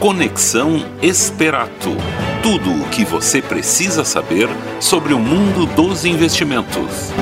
Conexão Esperato. Tudo o que você precisa saber sobre o mundo dos investimentos.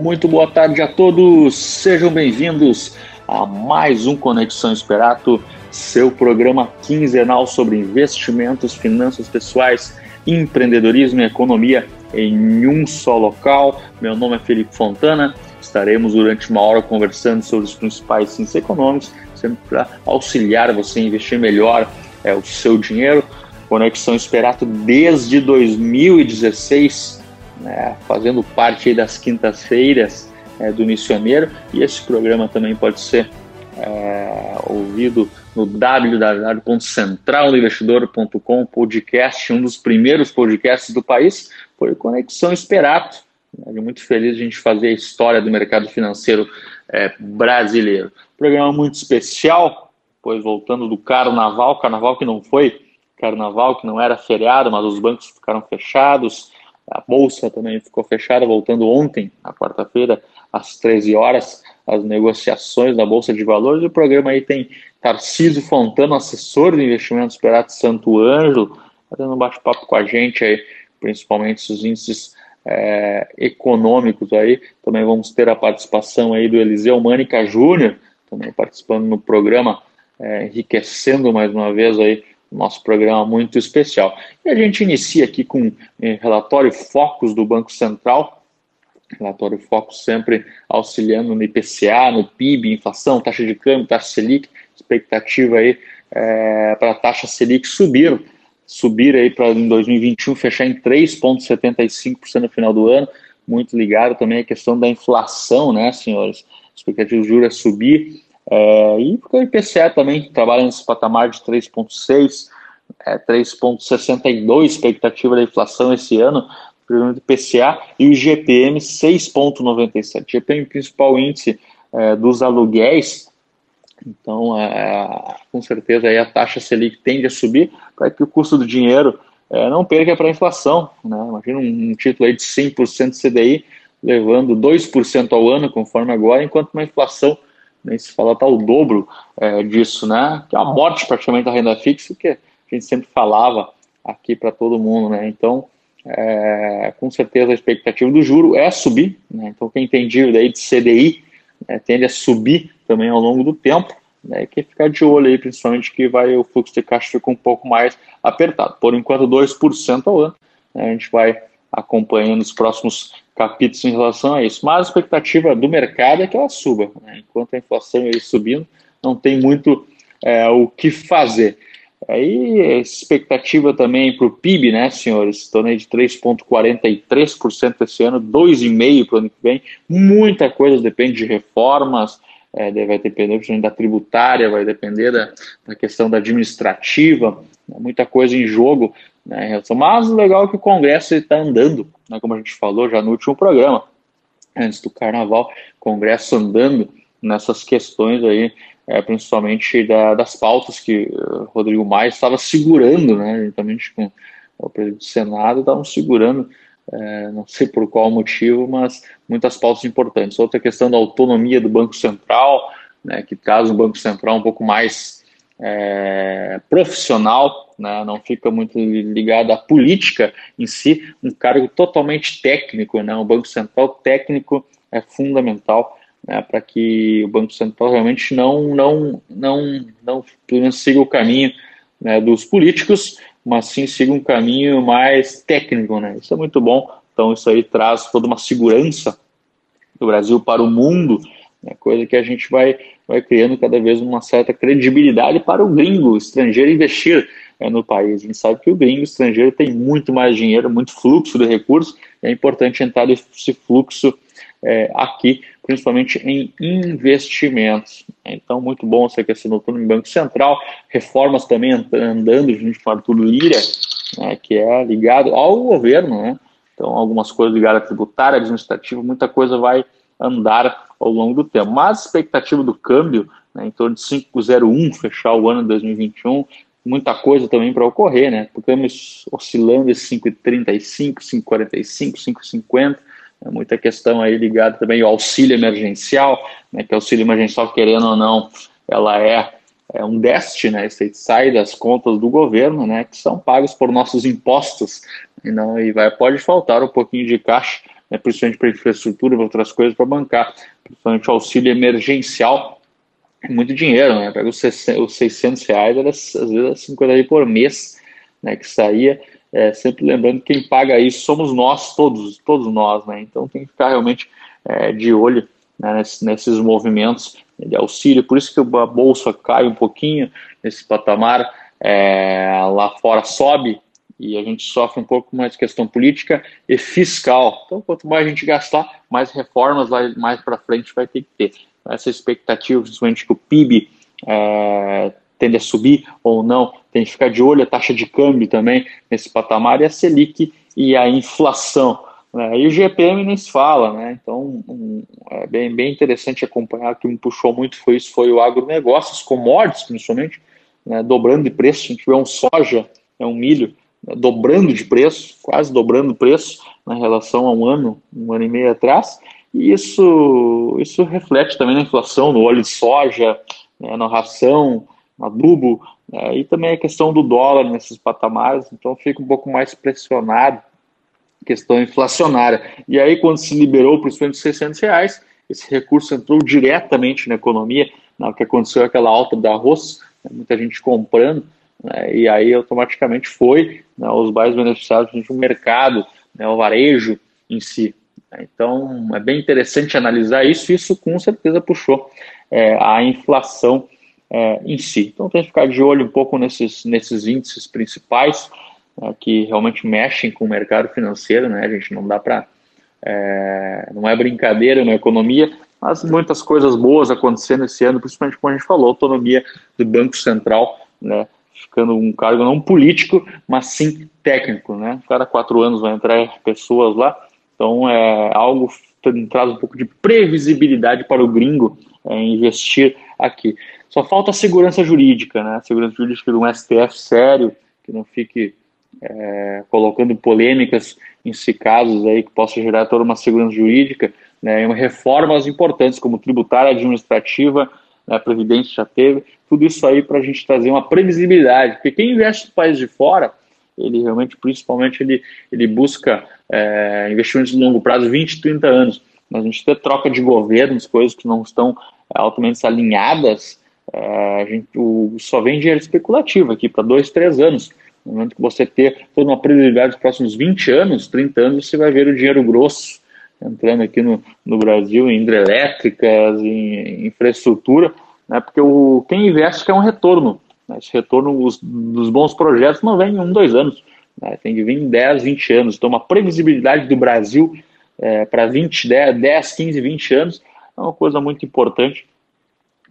Muito boa tarde a todos, sejam bem-vindos a mais um Conexão Esperato, seu programa quinzenal sobre investimentos, finanças pessoais, empreendedorismo e economia em um só local. Meu nome é Felipe Fontana Estaremos durante uma hora conversando sobre os principais índices econômicos, sempre para auxiliar você a investir melhor é, o seu dinheiro. Conexão Esperato desde 2016, né, fazendo parte das quintas-feiras é, do Missioneiro. E esse programa também pode ser é, ouvido no www.centraldoinvestidor.com, podcast, um dos primeiros podcasts do país, foi Conexão Esperato muito feliz de a gente fazer a história do mercado financeiro é, brasileiro. Programa muito especial, pois voltando do carnaval, carnaval que não foi carnaval, que não era feriado, mas os bancos ficaram fechados, a bolsa também ficou fechada, voltando ontem, na quarta-feira, às 13 horas, as negociações da Bolsa de Valores. O programa aí tem Tarcísio Fontana, assessor de investimentos Perato Santo Ângelo, fazendo um bate-papo com a gente aí, principalmente os índices é, econômicos aí. Também vamos ter a participação aí do Eliseu Mânica Júnior, também participando no programa, é, enriquecendo mais uma vez aí nosso programa muito especial. E a gente inicia aqui com é, relatório Focus do Banco Central, relatório Focus sempre auxiliando no IPCA, no PIB, inflação, taxa de câmbio, taxa Selic, expectativa aí é, para a taxa Selic subir subir aí para em 2021 fechar em 3,75% no final do ano, muito ligado também à questão da inflação, né, senhores? A expectativa de juros é subir, é, e porque o IPCA também trabalha nesse patamar de 3,6%, é, 3,62% expectativa da inflação esse ano, do IPCA, e o GPM 6,97%. GPM, principal índice é, dos aluguéis, então, é, com certeza, aí a taxa Selic tende a subir para que o custo do dinheiro é, não perca para a inflação. Né? Imagina um, um, título aí de 100% CDI levando 2% ao ano, conforme agora, enquanto uma inflação, nem se fala, está o dobro é, disso, né? que é uma morte praticamente da renda fixa, que a gente sempre falava aqui para todo mundo. Né? Então, é, com certeza a expectativa do juro é subir. Né? Então, quem tem dívida aí de CDI é, tende a subir também ao longo do tempo, né, que ficar de olho aí, principalmente que vai o fluxo de caixa fica um pouco mais apertado. Por enquanto, 2% ao ano, né, a gente vai acompanhando os próximos capítulos em relação a isso. Mas a expectativa do mercado é que ela suba. Né, enquanto a inflação aí subindo, não tem muito é, o que fazer. Aí, expectativa também para o PIB, né, senhores? Aí de 3,43% esse ano, 2,5% para o ano que vem. Muita coisa depende de reformas, é, vai depender da tributária, vai depender da, da questão da administrativa, né, muita coisa em jogo. Né, mas o legal é que o Congresso está andando, né, como a gente falou já no último programa, antes do Carnaval, Congresso andando nessas questões aí é, principalmente da, das pautas que uh, Rodrigo Maia estava segurando, né, juntamente com o presidente do Senado, estavam segurando, é, não sei por qual motivo, mas muitas pautas importantes. Outra questão da autonomia do Banco Central, né, que traz um Banco Central um pouco mais é, profissional, né, não fica muito ligado à política em si, um cargo totalmente técnico, né, o Banco Central técnico é fundamental né, para que o Banco Central realmente não, não, não, não menos siga o caminho né, dos políticos, mas sim siga um caminho mais técnico. Né? Isso é muito bom. Então, isso aí traz toda uma segurança do Brasil para o mundo, né, coisa que a gente vai, vai criando cada vez uma certa credibilidade para o gringo estrangeiro investir é, no país. A gente sabe que o gringo estrangeiro tem muito mais dinheiro, muito fluxo de recursos, é importante entrar nesse fluxo é, aqui, principalmente em investimentos. Então, muito bom essa questão do no Banco Central, reformas também andando junto com Arthur Lira, né, que é ligado ao governo, né? Então, algumas coisas ligadas à tributária, administrativa, muita coisa vai andar ao longo do tempo. Mas a expectativa do câmbio, né, em torno de 5,01, fechar o ano de 2021, muita coisa também para ocorrer, né? O câmbio oscilando esse 5,35, 5,45, 5,50, é muita questão aí ligada também ao auxílio emergencial, né, que auxílio emergencial, querendo ou não, ela é, é um déficit, né, isso sai das contas do governo, né, que são pagos por nossos impostos, e, não, e vai, pode faltar um pouquinho de caixa, né, principalmente para infraestrutura, para outras coisas para bancar, principalmente o auxílio emergencial, é muito dinheiro, né, pega os 600 reais, às vezes 50 reais por mês, né, que saía, é, sempre lembrando que quem paga isso somos nós, todos, todos nós, né? Então tem que ficar realmente é, de olho né, nesses, nesses, movimentos de auxílio. Por isso que a bolsa cai um pouquinho nesse patamar, é, lá fora sobe e a gente sofre um pouco mais questão política e fiscal. Então, quanto mais a gente gastar, mais reformas lá mais para frente vai ter que ter. Essa expectativa, principalmente que o PIB é, tende a subir ou não, tem que ficar de olho a taxa de câmbio também nesse patamar e a Selic e a inflação. Né? E o GPM nem se fala, né? Então um, é bem, bem interessante acompanhar. O que me puxou muito foi isso, foi o agronegócio, os commodities principalmente, né? dobrando de preço. A gente vê um soja, é um milho, né? dobrando de preço, quase dobrando o preço na relação a um ano, um ano e meio atrás. E isso, isso reflete também na inflação, no óleo de soja, né? na ração, adubo, né, e também a questão do dólar nesses patamares, então fica um pouco mais pressionado, questão inflacionária. E aí, quando se liberou principalmente os 600 reais, esse recurso entrou diretamente na economia, na que aconteceu aquela alta do arroz, né, muita gente comprando, né, e aí automaticamente foi né, os mais beneficiados do mercado, né, o varejo em si. Então, é bem interessante analisar isso, isso com certeza puxou é, a inflação é, em si. Então tem que ficar de olho um pouco nesses, nesses índices principais né, que realmente mexem com o mercado financeiro, né? A gente não dá para é, não é brincadeira na economia, mas muitas coisas boas acontecendo esse ano, principalmente como a gente falou, autonomia do Banco Central, né? Ficando um cargo não político, mas sim técnico, né? Cada quatro anos vai entrar pessoas lá, então é algo traz um pouco de previsibilidade para o gringo é, investir aqui. Só falta a segurança jurídica, né? A segurança jurídica de um STF sério, que não fique é, colocando polêmicas em si casos aí que possa gerar toda uma segurança jurídica, né? E reformas importantes como tributária administrativa, né, a Previdência já teve, tudo isso aí para a gente trazer uma previsibilidade, porque quem investe no país de fora, ele realmente, principalmente, ele, ele busca é, investimentos de longo prazo, 20, 30 anos. A gente ter troca de governos, coisas que não estão é, altamente alinhadas, a gente o, só vem dinheiro especulativo aqui para dois, três anos. No momento que você ter toda uma previsibilidade dos próximos 20 anos, 30 anos, você vai ver o dinheiro grosso entrando aqui no, no Brasil em hidrelétricas, em, infraestrutura, né, porque o, quem investe quer um retorno. Né, esse retorno os, dos bons projetos não vem em um, dois anos, né, tem que vir em 10, 20 anos. Então, uma previsibilidade do Brasil é, para 20, 10, 10, 15, 20 anos é uma coisa muito importante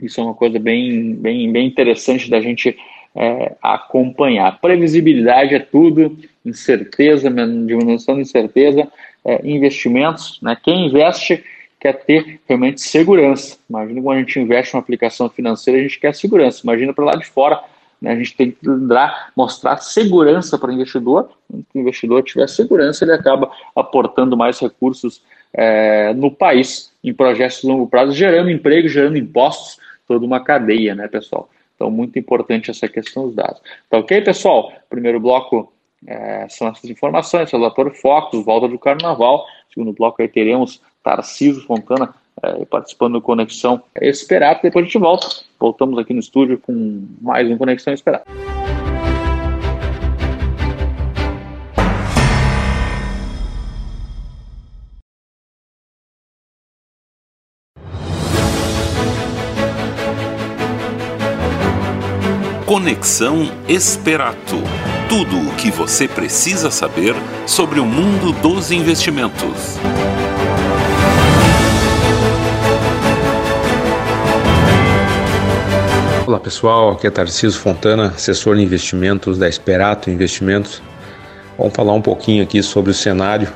isso é uma coisa bem, bem, bem interessante da gente é, acompanhar. Previsibilidade é tudo, incerteza, diminuição de incerteza, é, investimentos. Né? Quem investe quer ter realmente segurança. Imagina quando a gente investe em uma aplicação financeira, a gente quer segurança. Imagina para lá de fora, né? a gente tem que dar, mostrar segurança para o investidor. Se o investidor tiver segurança, ele acaba aportando mais recursos é, no país em projetos de longo prazo, gerando emprego, gerando impostos, toda uma cadeia, né, pessoal? Então, muito importante essa questão dos dados. Tá ok, pessoal? Primeiro bloco é, são essas informações, relatório Focus, volta do Carnaval. Segundo bloco aí teremos Tarcísio Fontana é, participando do Conexão Esperado. Depois a gente volta. Voltamos aqui no estúdio com mais um Conexão Esperado. Conexão Esperato. Tudo o que você precisa saber sobre o mundo dos investimentos. Olá pessoal, aqui é Tarcísio Fontana, assessor de investimentos da Esperato Investimentos. Vamos falar um pouquinho aqui sobre o cenário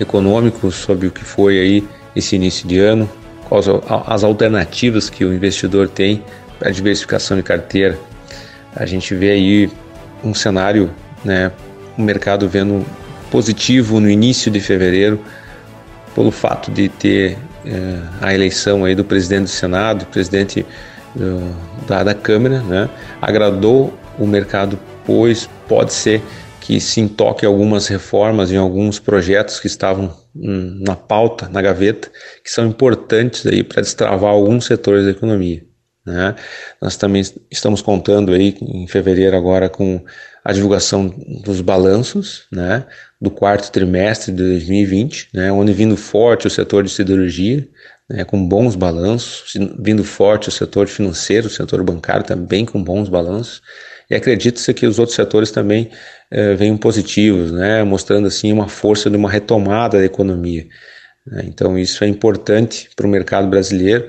econômico, sobre o que foi aí esse início de ano, quais as alternativas que o investidor tem para diversificação de carteira a gente vê aí um cenário, né, o mercado vendo positivo no início de fevereiro, pelo fato de ter é, a eleição aí do presidente do Senado, presidente uh, da, da Câmara, né, agradou o mercado, pois pode ser que se intoque algumas reformas em alguns projetos que estavam hum, na pauta, na gaveta, que são importantes aí para destravar alguns setores da economia. Né? Nós também estamos contando aí em fevereiro agora com a divulgação dos balanços né, do quarto trimestre de 2020, né, onde vindo forte o setor de siderurgia, né, com bons balanços, vindo forte o setor financeiro, o setor bancário também com bons balanços, e acredita-se que os outros setores também eh, venham positivos, né, mostrando assim uma força de uma retomada da economia. Né. Então isso é importante para o mercado brasileiro,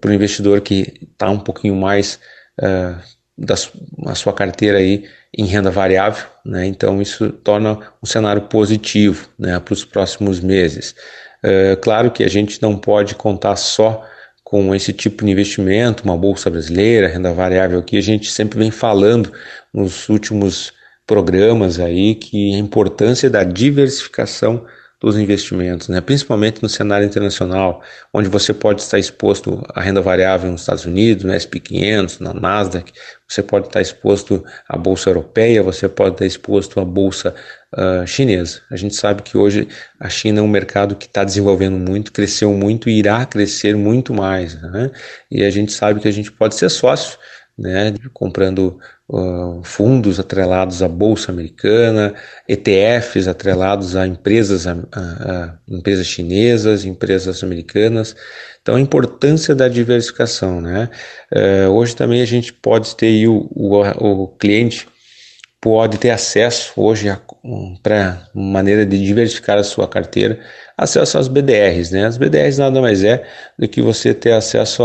para o investidor que está um pouquinho mais uh, da sua carteira aí em renda variável, né? então isso torna um cenário positivo né, para os próximos meses. Uh, claro que a gente não pode contar só com esse tipo de investimento, uma bolsa brasileira, renda variável, que a gente sempre vem falando nos últimos programas aí que a importância da diversificação dos investimentos, né? principalmente no cenário internacional, onde você pode estar exposto à renda variável nos Estados Unidos, no SP 500, na Nasdaq, você pode estar exposto à bolsa europeia, você pode estar exposto à bolsa uh, chinesa. A gente sabe que hoje a China é um mercado que está desenvolvendo muito, cresceu muito e irá crescer muito mais. Né? E a gente sabe que a gente pode ser sócio né, comprando uh, fundos atrelados à bolsa americana, ETFs atrelados a empresas, a, a, a, empresas chinesas, empresas americanas. Então, a importância da diversificação, né? Uh, hoje também a gente pode ter o, o, o cliente pode ter acesso hoje para maneira de diversificar a sua carteira, acesso às BDRs, né? As BDRs nada mais é do que você ter acesso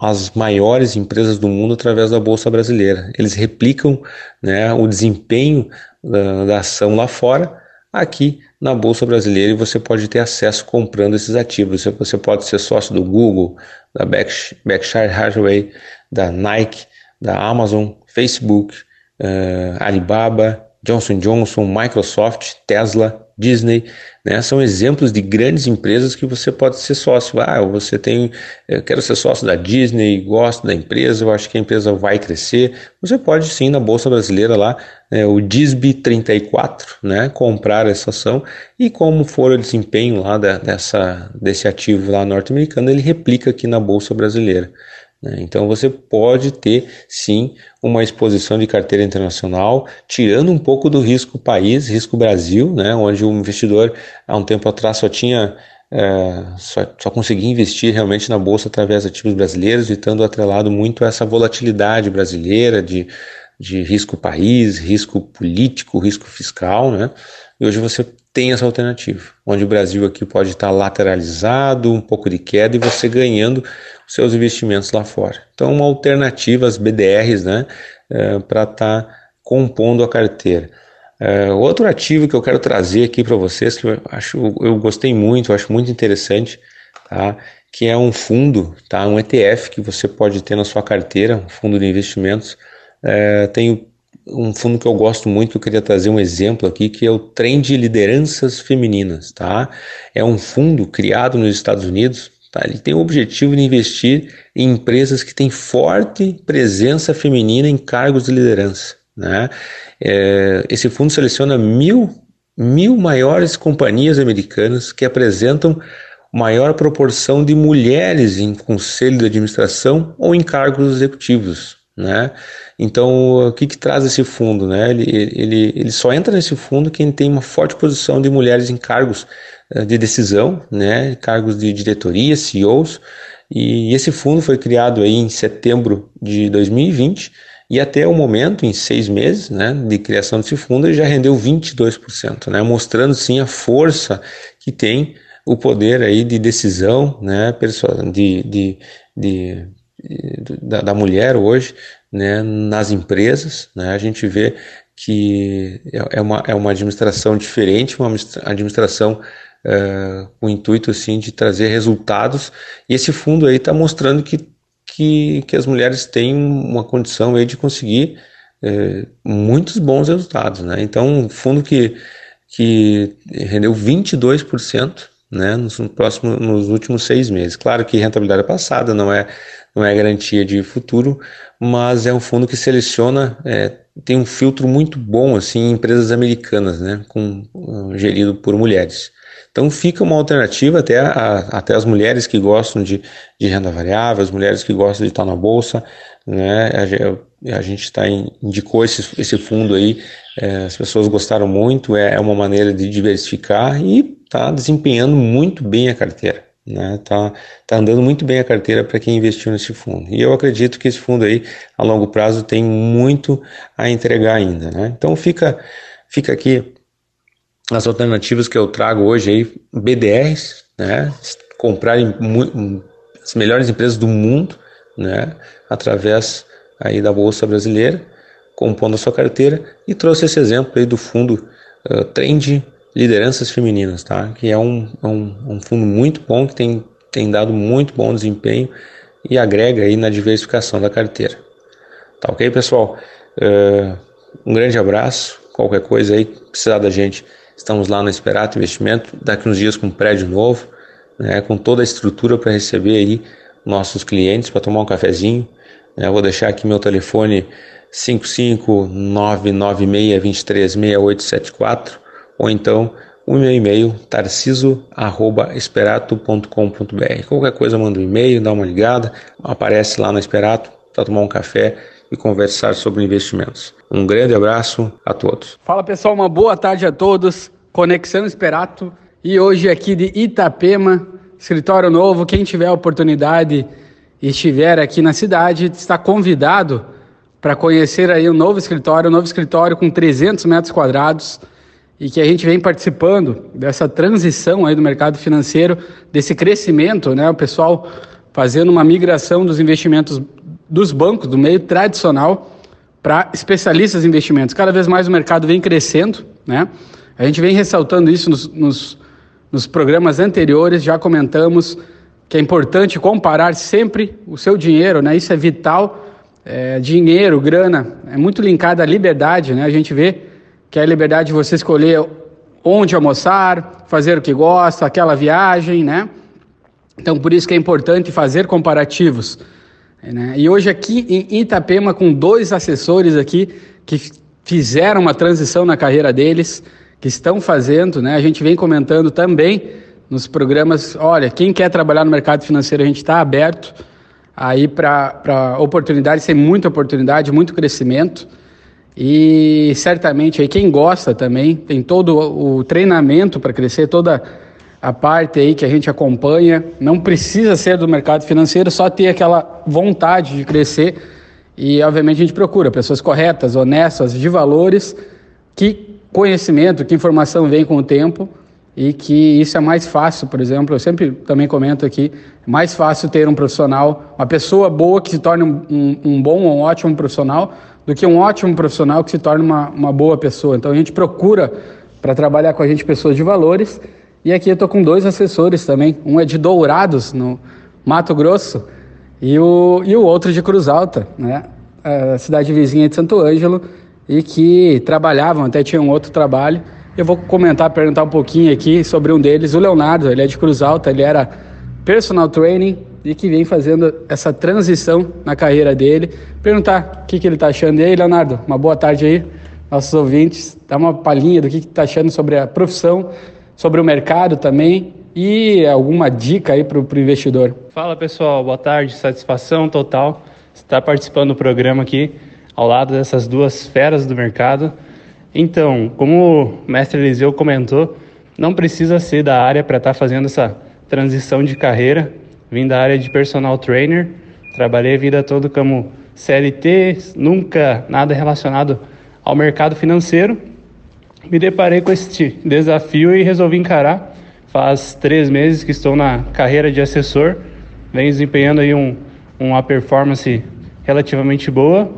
às maiores empresas do mundo através da bolsa brasileira. Eles replicam, né, o desempenho da, da ação lá fora aqui na bolsa brasileira e você pode ter acesso comprando esses ativos. Você pode ser sócio do Google, da Berkshire Hathaway, da Nike, da Amazon, Facebook uh, Alibaba, Johnson Johnson, Microsoft, Tesla, Disney, né? São exemplos de grandes empresas que você pode ser sócio. Ah, você tem, eu quero ser sócio da Disney, gosto da empresa, eu acho que a empresa vai crescer. Você pode sim na bolsa brasileira lá, né, o DISB 34, né? Comprar essa ação e como for o desempenho lá da, dessa desse ativo lá norte-americano, ele replica aqui na bolsa brasileira. Né? Então você pode ter sim uma exposição de carteira internacional, tirando um pouco do risco país, risco Brasil, né? onde o investidor há um tempo atrás só tinha é, só, só conseguia investir realmente na bolsa através de ativos brasileiros, e estando atrelado muito a essa volatilidade brasileira de, de risco país, risco político, risco fiscal, né? E hoje você tem essa alternativa, onde o Brasil aqui pode estar lateralizado, um pouco de queda e você ganhando seus investimentos lá fora. Então, uma alternativa às BDRs, né, é, para estar tá compondo a carteira. É, outro ativo que eu quero trazer aqui para vocês, que eu acho, eu gostei muito, eu acho muito interessante, tá? que é um fundo, tá? um ETF que você pode ter na sua carteira, um fundo de investimentos. É, tem um fundo que eu gosto muito, eu queria trazer um exemplo aqui, que é o Trend Lideranças Femininas. Tá? É um fundo criado nos Estados Unidos, tá? ele tem o objetivo de investir em empresas que têm forte presença feminina em cargos de liderança. Né? É, esse fundo seleciona mil, mil maiores companhias americanas que apresentam maior proporção de mulheres em conselho de administração ou em cargos executivos. Né? Então, o que, que traz esse fundo? Né? Ele, ele, ele só entra nesse fundo quem tem uma forte posição de mulheres em cargos eh, de decisão, né? cargos de diretoria, CEOs, e esse fundo foi criado aí em setembro de 2020 e até o momento, em seis meses né, de criação desse fundo, ele já rendeu 22%, né, mostrando sim a força que tem o poder aí de decisão né, de, de, de da, da mulher hoje né, nas empresas. Né, a gente vê que é, é uma, é uma administração diferente, uma administração uh, com o intuito assim, de trazer resultados. E esse fundo aí está mostrando que, que, que as mulheres têm uma condição aí de conseguir uh, muitos bons resultados. Né? Então, um fundo que, que rendeu 22% né, nos, próximos, nos últimos seis meses. Claro que rentabilidade passada não é, não é garantia de futuro, mas é um fundo que seleciona, é, tem um filtro muito bom assim, em empresas americanas, né, com, uh, gerido por mulheres. Então fica uma alternativa até, a, até as mulheres que gostam de, de renda variável, as mulheres que gostam de estar na bolsa, né? A, a gente tá em, indicou esse, esse fundo aí, é, as pessoas gostaram muito, é, é uma maneira de diversificar e está desempenhando muito bem a carteira. Né, tá, tá andando muito bem a carteira para quem investiu nesse fundo. E eu acredito que esse fundo aí, a longo prazo, tem muito a entregar ainda. Né? Então fica, fica aqui as alternativas que eu trago hoje aí, BDRs, né? Comprar as melhores empresas do mundo, né? Através aí da Bolsa Brasileira, compondo a sua carteira e trouxe esse exemplo aí do fundo uh, Trend Lideranças Femininas, tá? Que é um, é um, um fundo muito bom, que tem, tem dado muito bom desempenho e agrega aí na diversificação da carteira. Tá ok, pessoal? Uh, um grande abraço. Qualquer coisa aí, precisar da gente, Estamos lá no Esperato Investimento, daqui uns dias com um prédio novo, né, com toda a estrutura para receber aí nossos clientes para tomar um cafezinho. Né, vou deixar aqui meu telefone 55996236874 ou então o meu e-mail tarciso@esperato.com.br. Qualquer coisa manda um e-mail, dá uma ligada, aparece lá no Esperato para tomar um café e conversar sobre investimentos. Um grande abraço a todos. Fala pessoal, uma boa tarde a todos. Conexão Esperato e hoje aqui de Itapema, escritório novo. Quem tiver a oportunidade e estiver aqui na cidade está convidado para conhecer aí o um novo escritório, um novo escritório com 300 metros quadrados e que a gente vem participando dessa transição aí do mercado financeiro, desse crescimento, né? O pessoal fazendo uma migração dos investimentos dos bancos, do meio tradicional, para especialistas em investimentos. Cada vez mais o mercado vem crescendo, né? A gente vem ressaltando isso nos, nos, nos programas anteriores, já comentamos que é importante comparar sempre o seu dinheiro, né? Isso é vital. É, dinheiro, grana, é muito linkado à liberdade, né? A gente vê que é a liberdade de você escolher onde almoçar, fazer o que gosta, aquela viagem, né? Então, por isso que é importante fazer comparativos né? E hoje aqui em Itapema, com dois assessores aqui que fizeram uma transição na carreira deles, que estão fazendo, né? a gente vem comentando também nos programas, olha, quem quer trabalhar no mercado financeiro, a gente está aberto aí para oportunidades, tem muita oportunidade, muito crescimento. E certamente aí quem gosta também, tem todo o treinamento para crescer, toda a parte aí que a gente acompanha. Não precisa ser do mercado financeiro, só ter aquela vontade de crescer. E, obviamente, a gente procura pessoas corretas, honestas, de valores, que conhecimento, que informação vem com o tempo e que isso é mais fácil, por exemplo, eu sempre também comento aqui, é mais fácil ter um profissional, uma pessoa boa que se torne um, um, um bom ou um ótimo profissional, do que um ótimo profissional que se torne uma, uma boa pessoa. Então a gente procura, para trabalhar com a gente, pessoas de valores e aqui eu estou com dois assessores também. Um é de Dourados, no Mato Grosso, e o, e o outro de Cruz Alta, né? A cidade vizinha de Santo Ângelo, e que trabalhavam, até tinham outro trabalho. Eu vou comentar, perguntar um pouquinho aqui sobre um deles, o Leonardo. Ele é de Cruz Alta, ele era personal training e que vem fazendo essa transição na carreira dele. Perguntar o que, que ele está achando. E aí, Leonardo, uma boa tarde aí, nossos ouvintes. Dá uma palhinha do que está achando sobre a profissão sobre o mercado também e alguma dica aí para o investidor. Fala pessoal, boa tarde, satisfação total estar participando do programa aqui ao lado dessas duas feras do mercado. Então, como o mestre Eliseu comentou, não precisa ser da área para estar tá fazendo essa transição de carreira. Vim da área de personal trainer, trabalhei a vida toda como CLT, nunca nada relacionado ao mercado financeiro me deparei com este desafio e resolvi encarar. Faz três meses que estou na carreira de assessor, venho desempenhando aí um, uma performance relativamente boa,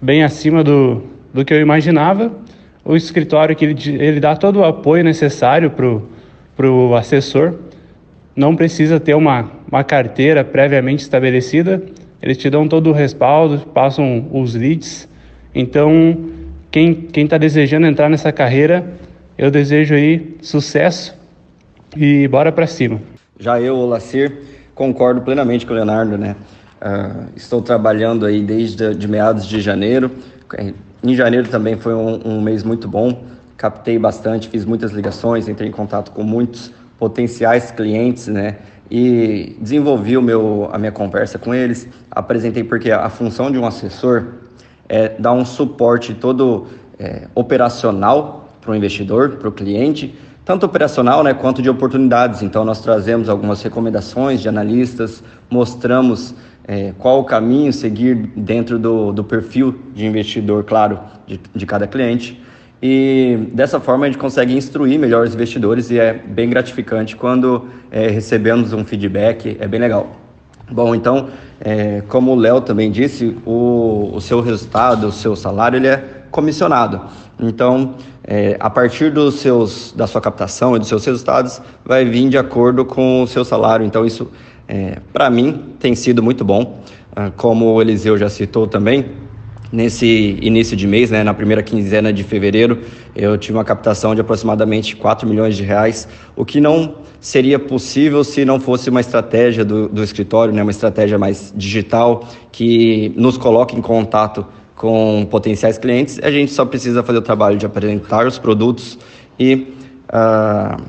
bem acima do, do que eu imaginava. O escritório que ele, ele dá todo o apoio necessário para o assessor, não precisa ter uma, uma carteira previamente estabelecida, eles te dão todo o respaldo, passam os leads. Então, quem está desejando entrar nessa carreira, eu desejo aí sucesso e bora para cima. Já eu, Olacir, concordo plenamente com o Leonardo, né? Uh, estou trabalhando aí desde de meados de janeiro. Em janeiro também foi um, um mês muito bom. Captei bastante, fiz muitas ligações, entrei em contato com muitos potenciais clientes, né? E desenvolvi o meu, a minha conversa com eles. Apresentei porque a função de um assessor é dar um suporte todo é, operacional para o investidor, para o cliente, tanto operacional né, quanto de oportunidades. Então, nós trazemos algumas recomendações de analistas, mostramos é, qual o caminho seguir dentro do, do perfil de investidor, claro, de, de cada cliente. E dessa forma a gente consegue instruir melhor os investidores e é bem gratificante quando é, recebemos um feedback, é bem legal. Bom, então, é, como o Léo também disse, o, o seu resultado, o seu salário, ele é comissionado. Então, é, a partir dos seus, da sua captação e dos seus resultados, vai vir de acordo com o seu salário. Então, isso, é, para mim, tem sido muito bom. Ah, como o Eliseu já citou também, nesse início de mês, né, na primeira quinzena de fevereiro, eu tive uma captação de aproximadamente 4 milhões de reais, o que não seria possível se não fosse uma estratégia do, do escritório, né, uma estratégia mais digital, que nos coloca em contato com potenciais clientes, a gente só precisa fazer o trabalho de apresentar os produtos e uh,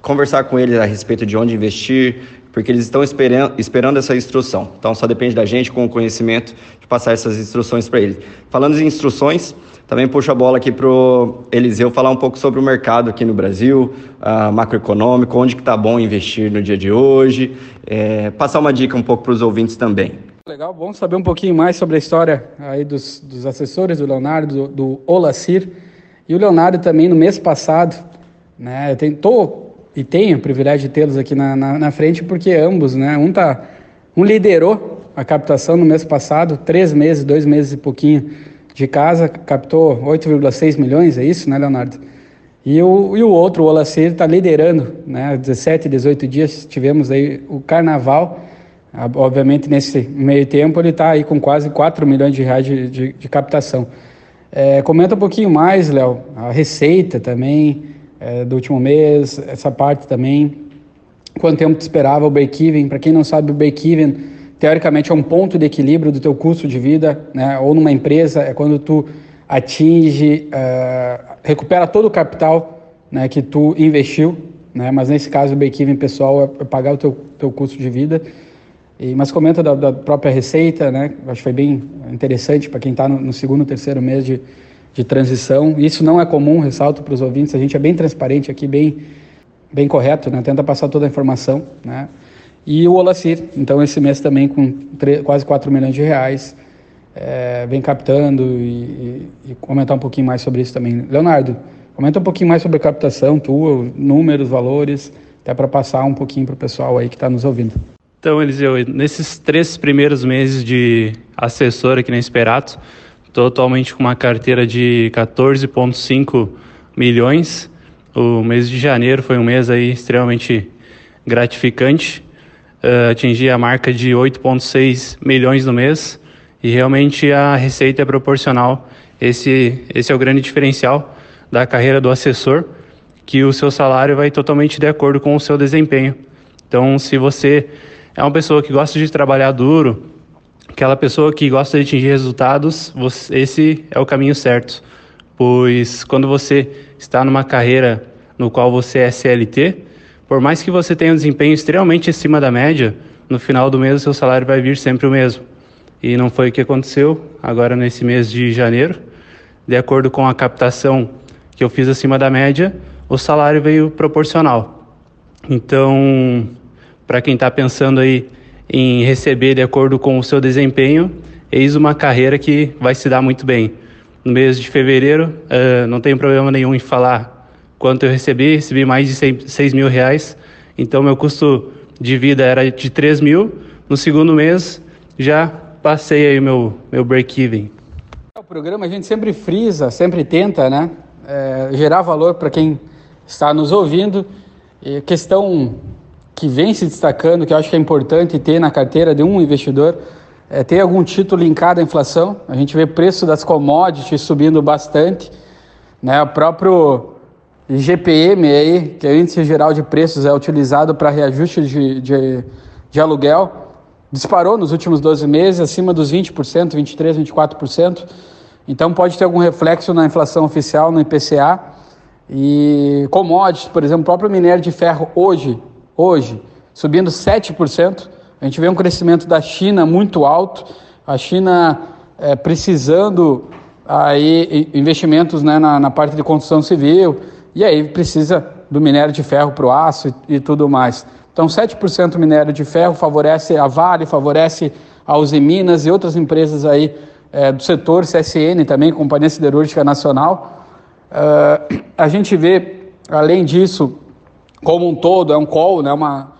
conversar com eles a respeito de onde investir, porque eles estão esperando, esperando essa instrução. Então, só depende da gente, com o conhecimento, de passar essas instruções para eles. Falando em instruções, também puxo a bola aqui para o Eliseu falar um pouco sobre o mercado aqui no Brasil, uh, macroeconômico, onde que está bom investir no dia de hoje, é, passar uma dica um pouco para os ouvintes também. Legal, bom saber um pouquinho mais sobre a história aí dos, dos assessores do Leonardo, do, do Olacir. E o Leonardo também, no mês passado, né, tentou e tenho o privilégio de tê-los aqui na, na, na, frente, porque ambos, né, um, tá, um liderou a captação no mês passado, três meses, dois meses e pouquinho de casa, captou 8,6 milhões, é isso, né, Leonardo? E o, e o outro, o Olacir, está liderando, né, 17, 18 dias, tivemos aí o Carnaval, ah, obviamente, nesse meio tempo, ele está aí com quase 4 milhões de reais de, de, de captação. É, comenta um pouquinho mais, Léo, a receita também é, do último mês, essa parte também. Quanto tempo tu esperava o break-even? Para quem não sabe, o break-even, teoricamente, é um ponto de equilíbrio do teu custo de vida, né? ou numa empresa, é quando tu atinge, uh, recupera todo o capital né, que tu investiu, né? mas nesse caso o break-even pessoal é pagar o teu, teu custo de vida. E, mas comenta da, da, própria receita, né? Acho que foi bem interessante para quem está no, no, segundo, terceiro mês de, de transição. Isso não é comum, ressalto para os ouvintes. A gente é bem transparente aqui, bem, bem correto, né? Tenta passar toda a informação, né? E o Olacir, então esse mês também com quase 4 milhões de reais, é, vem captando e, e, e, comentar um pouquinho mais sobre isso também. Leonardo, comenta um pouquinho mais sobre a captação tua, números, valores, até para passar um pouquinho para o pessoal aí que está nos ouvindo. Então, Eliseu, nesses três primeiros meses de assessor aqui na Esperato, estou atualmente com uma carteira de 14,5 milhões. O mês de janeiro foi um mês aí extremamente gratificante. Uh, a marca de 8,6 milhões no mês e realmente a receita é proporcional. Esse, esse é o grande diferencial da carreira do assessor, que o seu salário vai totalmente de acordo com o seu desempenho. Então, se você é uma pessoa que gosta de trabalhar duro, aquela pessoa que gosta de atingir resultados, você, esse é o caminho certo. Pois quando você está numa carreira no qual você é CLT, por mais que você tenha um desempenho extremamente acima da média, no final do mês o seu salário vai vir sempre o mesmo. E não foi o que aconteceu agora nesse mês de janeiro. De acordo com a captação que eu fiz acima da média, o salário veio proporcional. Então, para quem está pensando aí em receber de acordo com o seu desempenho, eis uma carreira que vai se dar muito bem. No mês de fevereiro, uh, não tenho problema nenhum em falar quanto eu recebi, recebi mais de 6 mil reais, então meu custo de vida era de 3 mil, no segundo mês já passei aí meu, meu break-even. O programa a gente sempre frisa, sempre tenta, né, é, gerar valor para quem está nos ouvindo, e questão que vem se destacando, que eu acho que é importante ter na carteira de um investidor, é ter algum título linkado à inflação. A gente vê preço das commodities subindo bastante, né? O próprio GPM aí, que é o índice geral de preços, é utilizado para reajuste de, de, de, aluguel, disparou nos últimos 12 meses, acima dos 20%, 23%, 24%. Então pode ter algum reflexo na inflação oficial, no IPCA. E commodities, por exemplo, o próprio minério de ferro hoje, hoje, subindo 7%. A gente vê um crescimento da China muito alto, a China é, precisando aí investimentos né, na, na, parte de construção civil, e aí precisa do minério de ferro para o aço e, e, tudo mais. Então, 7% minério de ferro favorece a Vale, favorece a Uzi Minas e outras empresas aí é, do setor, CSN também, Companhia Siderúrgica Nacional. Uh, a gente vê, além disso, como um todo, é um call, né, uma,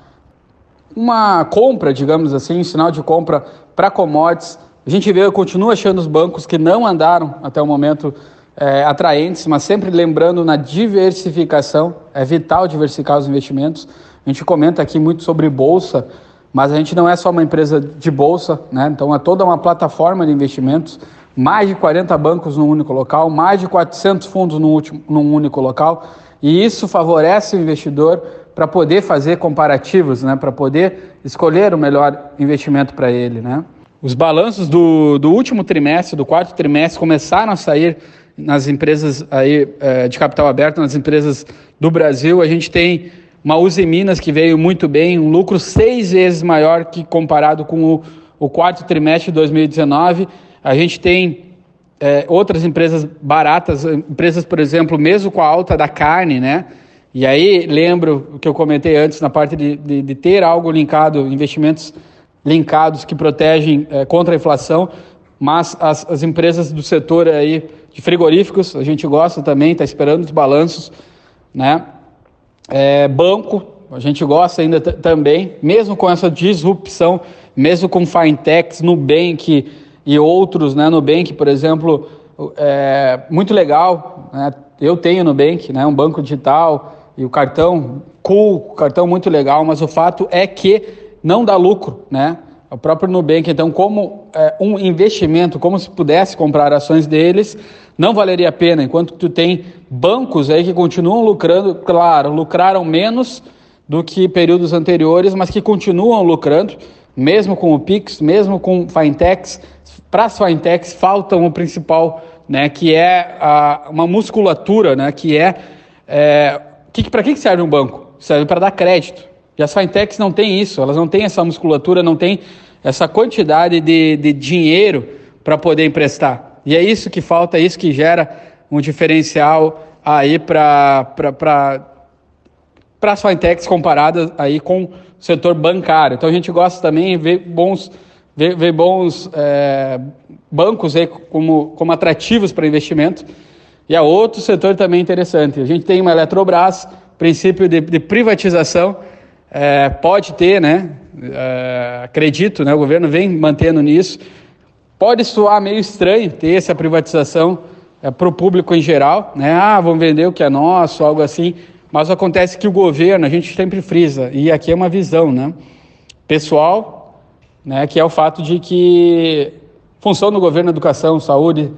uma compra, digamos assim, um sinal de compra para commodities. A gente vê, continua achando os bancos que não andaram até o momento é, atraentes, mas sempre lembrando na diversificação, é vital diversificar os investimentos. A gente comenta aqui muito sobre bolsa, mas a gente não é só uma empresa de bolsa, né? então é toda uma plataforma de investimentos, mais de 40 bancos num único local, mais de 400 fundos num, último, num único local, e isso favorece o investidor para poder fazer comparativos, né? para poder escolher o melhor investimento para ele. Né? Os balanços do, do último trimestre, do quarto trimestre, começaram a sair nas empresas aí, é, de capital aberto, nas empresas do Brasil. A gente tem uma Uzi Minas que veio muito bem, um lucro seis vezes maior que comparado com o, o quarto trimestre de 2019. A gente tem é, outras empresas baratas, empresas, por exemplo, mesmo com a alta da carne, né? E aí lembro o que eu comentei antes na parte de, de, de ter algo linkado, investimentos linkados que protegem é, contra a inflação, mas as, as empresas do setor aí de frigoríficos, a gente gosta também, está esperando os balanços, né? É, banco, a gente gosta ainda também, mesmo com essa disrupção, mesmo com fintechs, Nubank e outros, né? Nubank, por exemplo, é muito legal, né? Eu tenho Nubank, né? Um banco digital e o cartão cool, cartão muito legal, mas o fato é que não dá lucro, né? O próprio Nubank, então, como é, um investimento, como se pudesse comprar ações deles, não valeria a pena, enquanto tu tem bancos aí que continuam lucrando, claro, lucraram menos do que períodos anteriores, mas que continuam lucrando, mesmo com o Pix, mesmo com fintechs. Para as fintechs faltam o principal, né, que é a, uma musculatura, né, que é, é que, para que serve um banco? Serve para dar crédito. E as fintechs não têm isso, elas não têm essa musculatura, não têm essa quantidade de, de dinheiro para poder emprestar. E é isso que falta, é isso que gera um diferencial aí para as fintechs comparadas aí com o setor bancário. Então a gente gosta também de ver bons, ver bons é, bancos aí como, como atrativos para investimento. E é outro setor também interessante. A gente tem uma Eletrobras, princípio de, de privatização, é, pode ter, né? É, acredito, né? O governo vem mantendo nisso. Pode soar meio estranho ter essa privatização é, para o público em geral, né? Ah, vamos vender o que é nosso, algo assim. Mas acontece que o governo, a gente sempre frisa, e aqui é uma visão, né? Pessoal, né? Que é o fato de que função do governo educação, saúde,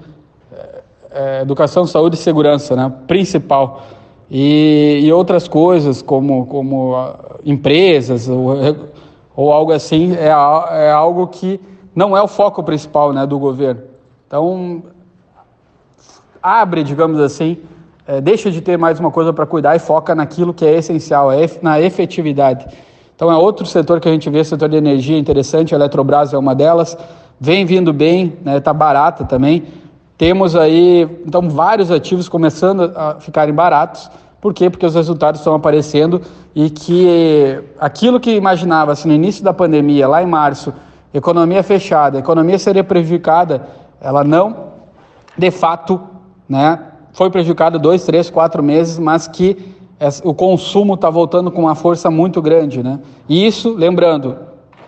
é, educação, saúde e segurança, né? Principal. E, e outras coisas como, como empresas ou, ou algo assim é, é algo que não é o foco principal né, do governo. Então, abre, digamos assim, é, deixa de ter mais uma coisa para cuidar e foca naquilo que é essencial, é na efetividade. Então, é outro setor que a gente vê, setor de energia interessante, a Eletrobras é uma delas, vem vindo bem, está né, tá barata também. Temos aí, então, vários ativos começando a ficarem baratos. Por quê? Porque os resultados estão aparecendo e que aquilo que imaginava-se no início da pandemia, lá em março, economia fechada, economia seria prejudicada, ela não, de fato, né, foi prejudicada dois, três, quatro meses, mas que o consumo está voltando com uma força muito grande, né? E isso, lembrando,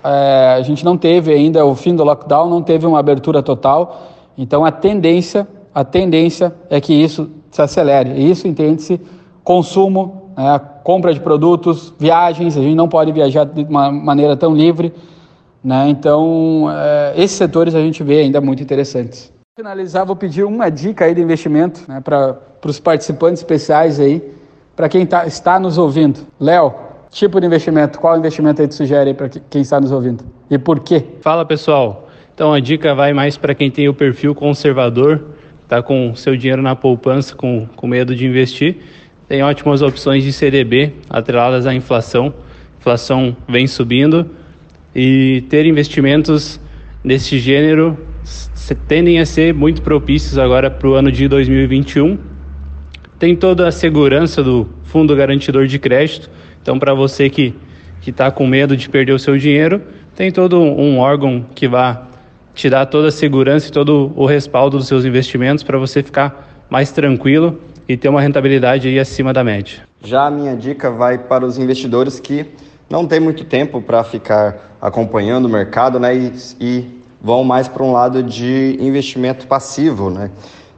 é, a gente não teve ainda o fim do lockdown, não teve uma abertura total, então a tendência, a tendência é que isso se acelere. E isso entende-se consumo, né, compra de produtos, viagens. A gente não pode viajar de uma maneira tão livre. Né? Então, é, esses setores a gente vê ainda muito interessantes. Finalizar, vou pedir uma dica aí de investimento né, para os participantes especiais aí. Para quem tá, está nos ouvindo. Léo, tipo de investimento, qual investimento aí tu sugere para quem está nos ouvindo? E por quê? Fala pessoal, então a dica vai mais para quem tem o perfil conservador, está com seu dinheiro na poupança, com, com medo de investir. Tem ótimas opções de CDB atreladas à inflação. Inflação vem subindo e ter investimentos nesse gênero tendem a ser muito propícios agora para o ano de 2021. Tem toda a segurança do Fundo Garantidor de Crédito. Então, para você que está com medo de perder o seu dinheiro, tem todo um órgão que vai te dar toda a segurança e todo o respaldo dos seus investimentos para você ficar mais tranquilo e ter uma rentabilidade aí acima da média. Já a minha dica vai para os investidores que não têm muito tempo para ficar acompanhando o mercado né, e, e vão mais para um lado de investimento passivo. Né?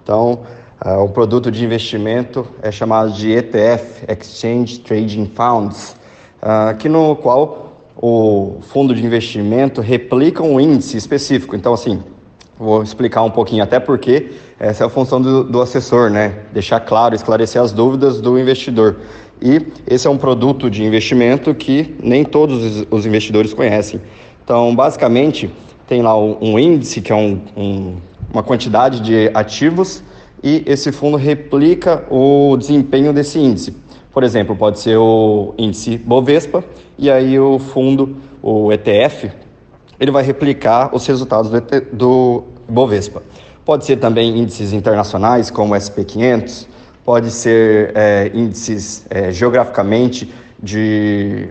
Então, uh, o produto de investimento é chamado de ETF, Exchange Trading Funds, uh, que no qual o fundo de investimento replica um índice específico. Então, assim, vou explicar um pouquinho até porque essa é a função do, do assessor, né? Deixar claro, esclarecer as dúvidas do investidor. E esse é um produto de investimento que nem todos os investidores conhecem. Então, basicamente, tem lá um índice, que é um, um, uma quantidade de ativos, e esse fundo replica o desempenho desse índice. Por exemplo, pode ser o índice Bovespa, e aí o fundo, o ETF, ele vai replicar os resultados do, do Bovespa. Pode ser também índices internacionais, como o SP500, pode ser é, índices é, geograficamente de,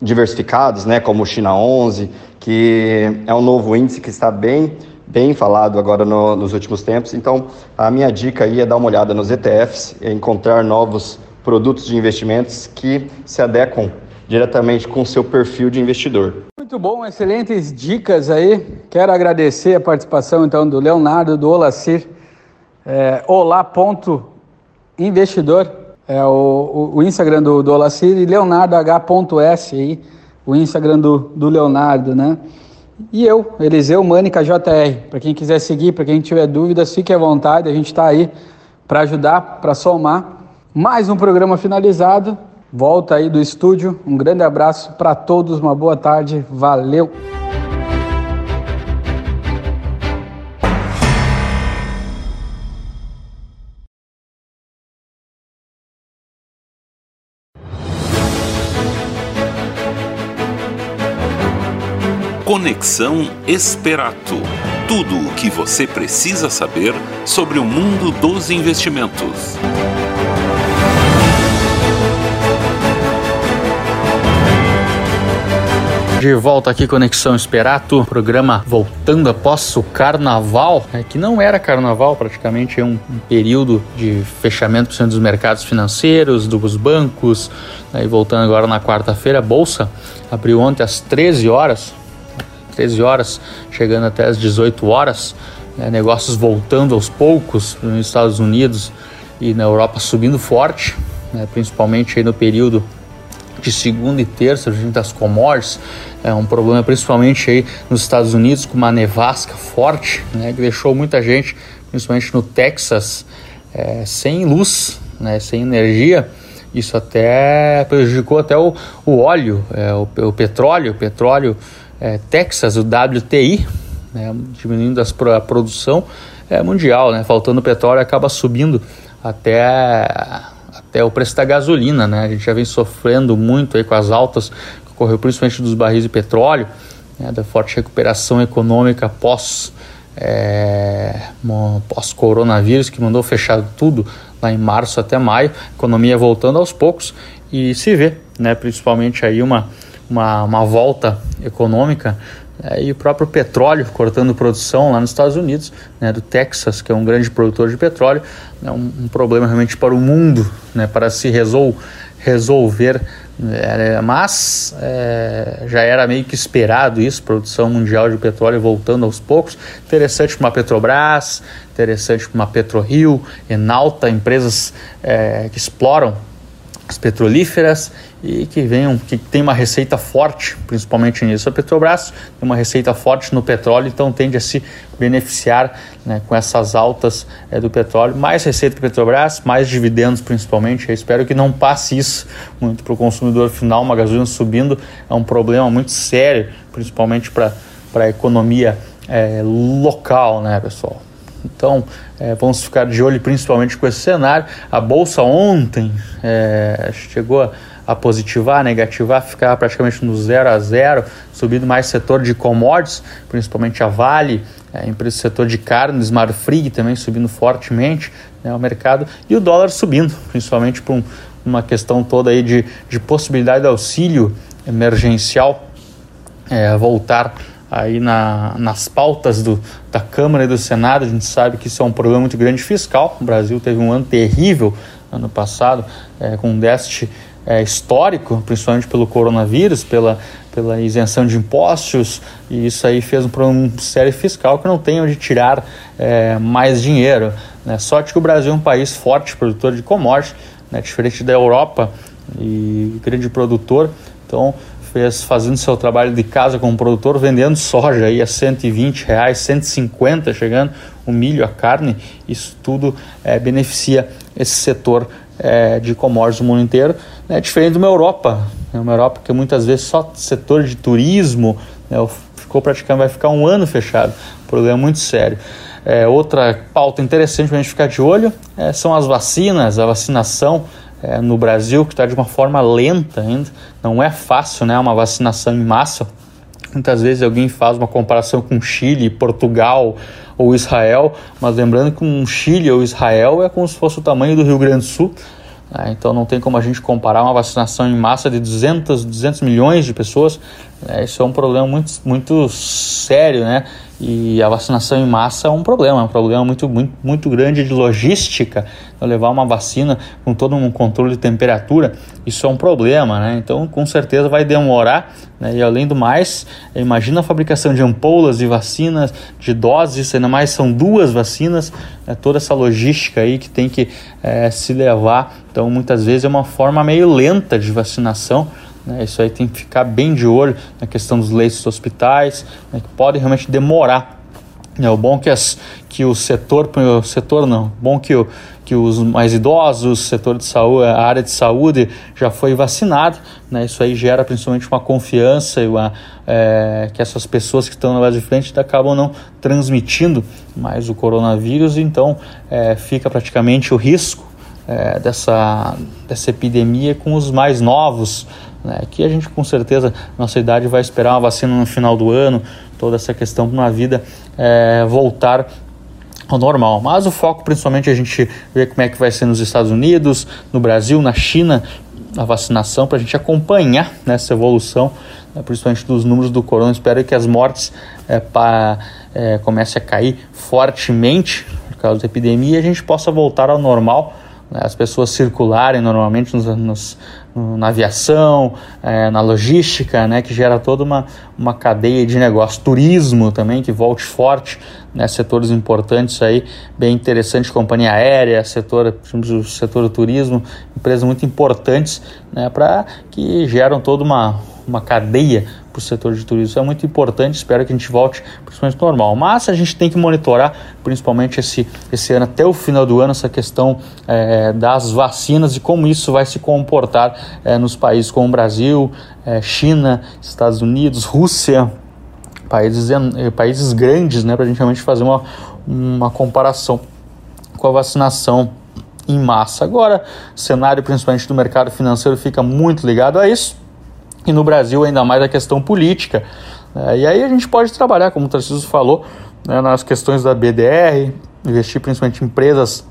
diversificados, né, como o China 11, que é um novo índice que está bem, bem falado agora no, nos últimos tempos. Então, a minha dica aí é dar uma olhada nos ETFs, encontrar novos produtos de investimentos que se adequam diretamente com o seu perfil de investidor. Muito bom, excelentes dicas aí. Quero agradecer a participação então do Leonardo, do Olacir, é, olá.investidor, é o, o, Instagram do, do Olacir, e leonardoh.s aí, o Instagram do, do Leonardo, né? E eu, Eliseu Mânica JR. Para quem quiser seguir, para quem tiver dúvidas, fique à vontade, a gente está aí para ajudar, para somar. Mais um programa finalizado volta aí do estúdio. Um grande abraço para todos, uma boa tarde, valeu! Conexão Esperato. Tudo o que você precisa saber sobre o mundo dos investimentos. De volta aqui, Conexão Esperato, programa voltando após o carnaval, né, que não era carnaval, praticamente é um, um período de fechamento dos mercados financeiros, dos bancos, né, e voltando agora na quarta-feira, a Bolsa abriu ontem às 13 horas, 13 horas, chegando até às 18 horas, né, negócios voltando aos poucos nos Estados Unidos e na Europa subindo forte, né, principalmente aí no período de segunda e terça, junto das commodities, é um problema principalmente aí nos Estados Unidos com uma nevasca forte, né, que deixou muita gente, principalmente no Texas, é, sem luz, né, sem energia. Isso até prejudicou até o, o óleo, é, o, o, petróleo, o petróleo é, Texas, o WTI, né, diminuindo as, a produção é, mundial, né, faltando petróleo acaba subindo até até o preço da gasolina, né? A gente já vem sofrendo muito aí com as altas que ocorreu principalmente dos barris de petróleo, né? da forte recuperação econômica pós é, pós coronavírus que mandou fechar tudo lá em março até maio, economia voltando aos poucos e se vê, né? Principalmente aí uma uma, uma volta econômica é, e o próprio petróleo cortando produção lá nos Estados Unidos, né, do Texas, que é um grande produtor de petróleo, é um, um problema realmente para o mundo, né, para se resol resolver. É, mas é, já era meio que esperado isso, produção mundial de petróleo voltando aos poucos. Interessante para uma Petrobras, interessante para uma PetroRio, Enalta, empresas é, que exploram as petrolíferas e que venham, que tem uma receita forte, principalmente nisso. A Petrobras tem uma receita forte no petróleo, então tende a se beneficiar né, com essas altas é, do petróleo. Mais receita para Petrobras, mais dividendos principalmente. Eu espero que não passe isso muito para o consumidor final. Uma gasolina subindo é um problema muito sério, principalmente para a economia é, local, né, pessoal? Então, é, vamos ficar de olho principalmente com esse cenário. A bolsa ontem é, chegou a, a positivar, negativar, ficar praticamente no zero a zero, subindo mais setor de commodities, principalmente a Vale, é, empresa do setor de carnes, Marfrig também subindo fortemente né, o mercado, e o dólar subindo, principalmente por um, uma questão toda aí de, de possibilidade de auxílio emergencial é, voltar aí na, nas pautas do, da Câmara e do Senado. A gente sabe que isso é um problema muito grande fiscal. O Brasil teve um ano terrível ano passado, é, com um déficit é, histórico, principalmente pelo coronavírus, pela, pela isenção de impostos, e isso aí fez um problema sério fiscal que não tem onde tirar é, mais dinheiro. Né? Sorte que o Brasil é um país forte, produtor de commodities, né? diferente da Europa e grande produtor. Então, fez fazendo seu trabalho de casa como produtor, vendendo soja aí a 120 reais, 150 chegando, o milho, a carne, isso tudo é, beneficia esse setor é, de commodities no mundo inteiro, né, diferente de uma Europa, né, uma Europa que muitas vezes só setor de turismo né, ficou praticamente, vai ficar um ano fechado, problema muito sério. É, outra pauta interessante para a gente ficar de olho é, são as vacinas, a vacinação é, no Brasil, que está de uma forma lenta ainda. Não é fácil, né? Uma vacinação em massa. Muitas vezes alguém faz uma comparação com Chile, Portugal ou Israel, mas lembrando que um Chile ou Israel é como se fosse o tamanho do Rio Grande do Sul. Né? Então não tem como a gente comparar uma vacinação em massa de 200, 200 milhões de pessoas. Né? Isso é um problema muito, muito sério, né? E a vacinação em massa é um problema, é um problema muito, muito, muito grande de logística. Então, levar uma vacina com todo um controle de temperatura, isso é um problema, né? Então, com certeza vai demorar. Né? E além do mais, imagina a fabricação de ampolas de vacinas, de doses, ainda mais são duas vacinas, né? toda essa logística aí que tem que é, se levar. Então, muitas vezes é uma forma meio lenta de vacinação. Né? Isso aí tem que ficar bem de olho na questão dos leitos dos hospitais, né? que pode realmente demorar. É o bom que, as, que o setor, o setor não, bom que, o, que os mais idosos, o setor de saúde, a área de saúde já foi vacinado, né? Isso aí gera principalmente uma confiança e uma, é, que essas pessoas que estão na base de frente acabam não transmitindo mais o coronavírus, então é, fica praticamente o risco é, dessa, dessa epidemia com os mais novos, né? Que a gente com certeza, nossa idade, vai esperar uma vacina no final do ano, toda essa questão para uma vida é, voltar ao normal. Mas o foco principalmente é a gente ver como é que vai ser nos Estados Unidos, no Brasil, na China, a vacinação, para a gente acompanhar nessa evolução, né, principalmente dos números do corona. Espero que as mortes é, pa, é, comecem a cair fortemente por causa da epidemia e a gente possa voltar ao normal as pessoas circularem normalmente nos, nos, na aviação, é, na logística, né, que gera toda uma, uma cadeia de negócio. Turismo também, que volte forte, né, setores importantes aí, bem interessante, companhia aérea, setor, setor do turismo, empresas muito importantes né, para que geram toda uma, uma cadeia para o setor de turismo. Isso é muito importante, espero que a gente volte principalmente normal. Mas a gente tem que monitorar, principalmente esse, esse ano, até o final do ano, essa questão é, das vacinas e como isso vai se comportar é, nos países como Brasil, é, China, Estados Unidos, Rússia, países, é, países grandes, né, para a gente realmente fazer uma, uma comparação com a vacinação em massa. Agora, o cenário principalmente do mercado financeiro fica muito ligado a isso e no Brasil ainda mais a questão política. É, e aí a gente pode trabalhar, como o Tarcísio falou, né, nas questões da BDR, investir principalmente em empresas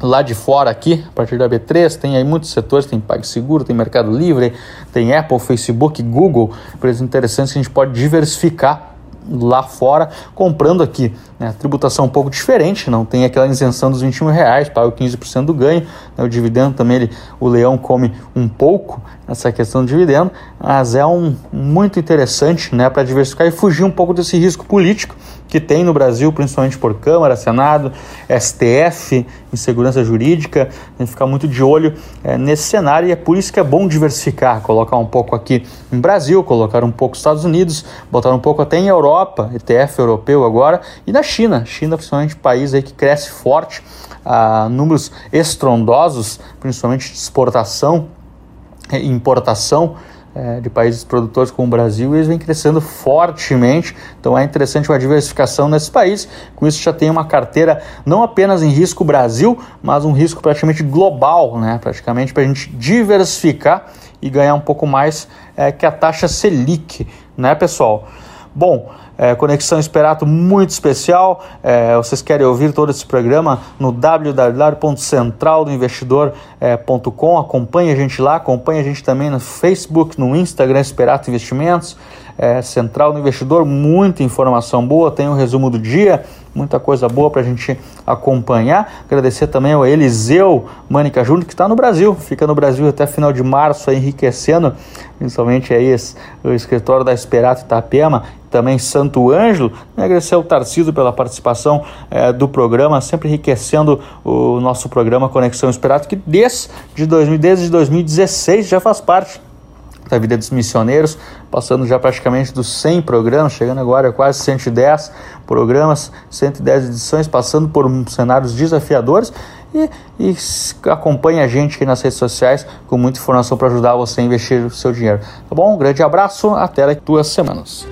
lá de fora aqui, a partir da B3, tem aí muitos setores, tem PagSeguro, tem Mercado Livre, tem Apple, Facebook, Google, empresas interessantes que a gente pode diversificar lá fora, comprando aqui. Né? Tributação um pouco diferente, não tem aquela isenção dos 21 reais, paga 15% do ganho. Né? O dividendo também, ele, o leão come um pouco essa questão do dividendo, mas é um muito interessante né, para diversificar e fugir um pouco desse risco político que tem no Brasil, principalmente por Câmara, Senado, STF, insegurança jurídica, tem que ficar muito de olho é, nesse cenário e é por isso que é bom diversificar, colocar um pouco aqui em Brasil, colocar um pouco nos Estados Unidos, botar um pouco até em Europa, ETF europeu agora, e na China, China principalmente país aí que cresce forte, a números estrondosos, principalmente de exportação e importação, é, de países produtores como o Brasil, eles vêm crescendo fortemente. Então é interessante uma diversificação nesse país. Com isso já tem uma carteira não apenas em risco Brasil, mas um risco praticamente global, né? praticamente para a gente diversificar e ganhar um pouco mais é, que a taxa Selic, né, pessoal? Bom, é, Conexão Esperato muito especial. É, vocês querem ouvir todo esse programa no www.centraldoinvestidor.com. Acompanhe a gente lá, acompanhe a gente também no Facebook, no Instagram Esperato Investimentos. É, Central do Investidor, muita informação boa, tem um resumo do dia, muita coisa boa para a gente acompanhar. Agradecer também ao Eliseu Mânica Júnior, que está no Brasil, fica no Brasil até final de março, aí, enriquecendo, principalmente aí esse, o escritório da Esperato Itapema também Santo Ângelo. Agradecer ao Tarciso pela participação é, do programa, sempre enriquecendo o nosso programa Conexão Esperato, que desde, 2000, desde 2016 já faz parte da vida dos missioneiros, passando já praticamente dos 100 programas, chegando agora a quase 110 programas, 110 edições, passando por cenários desafiadores e, e acompanhe a gente aqui nas redes sociais com muita informação para ajudar você a investir o seu dinheiro. Tá bom? Um grande abraço, até daqui duas semanas.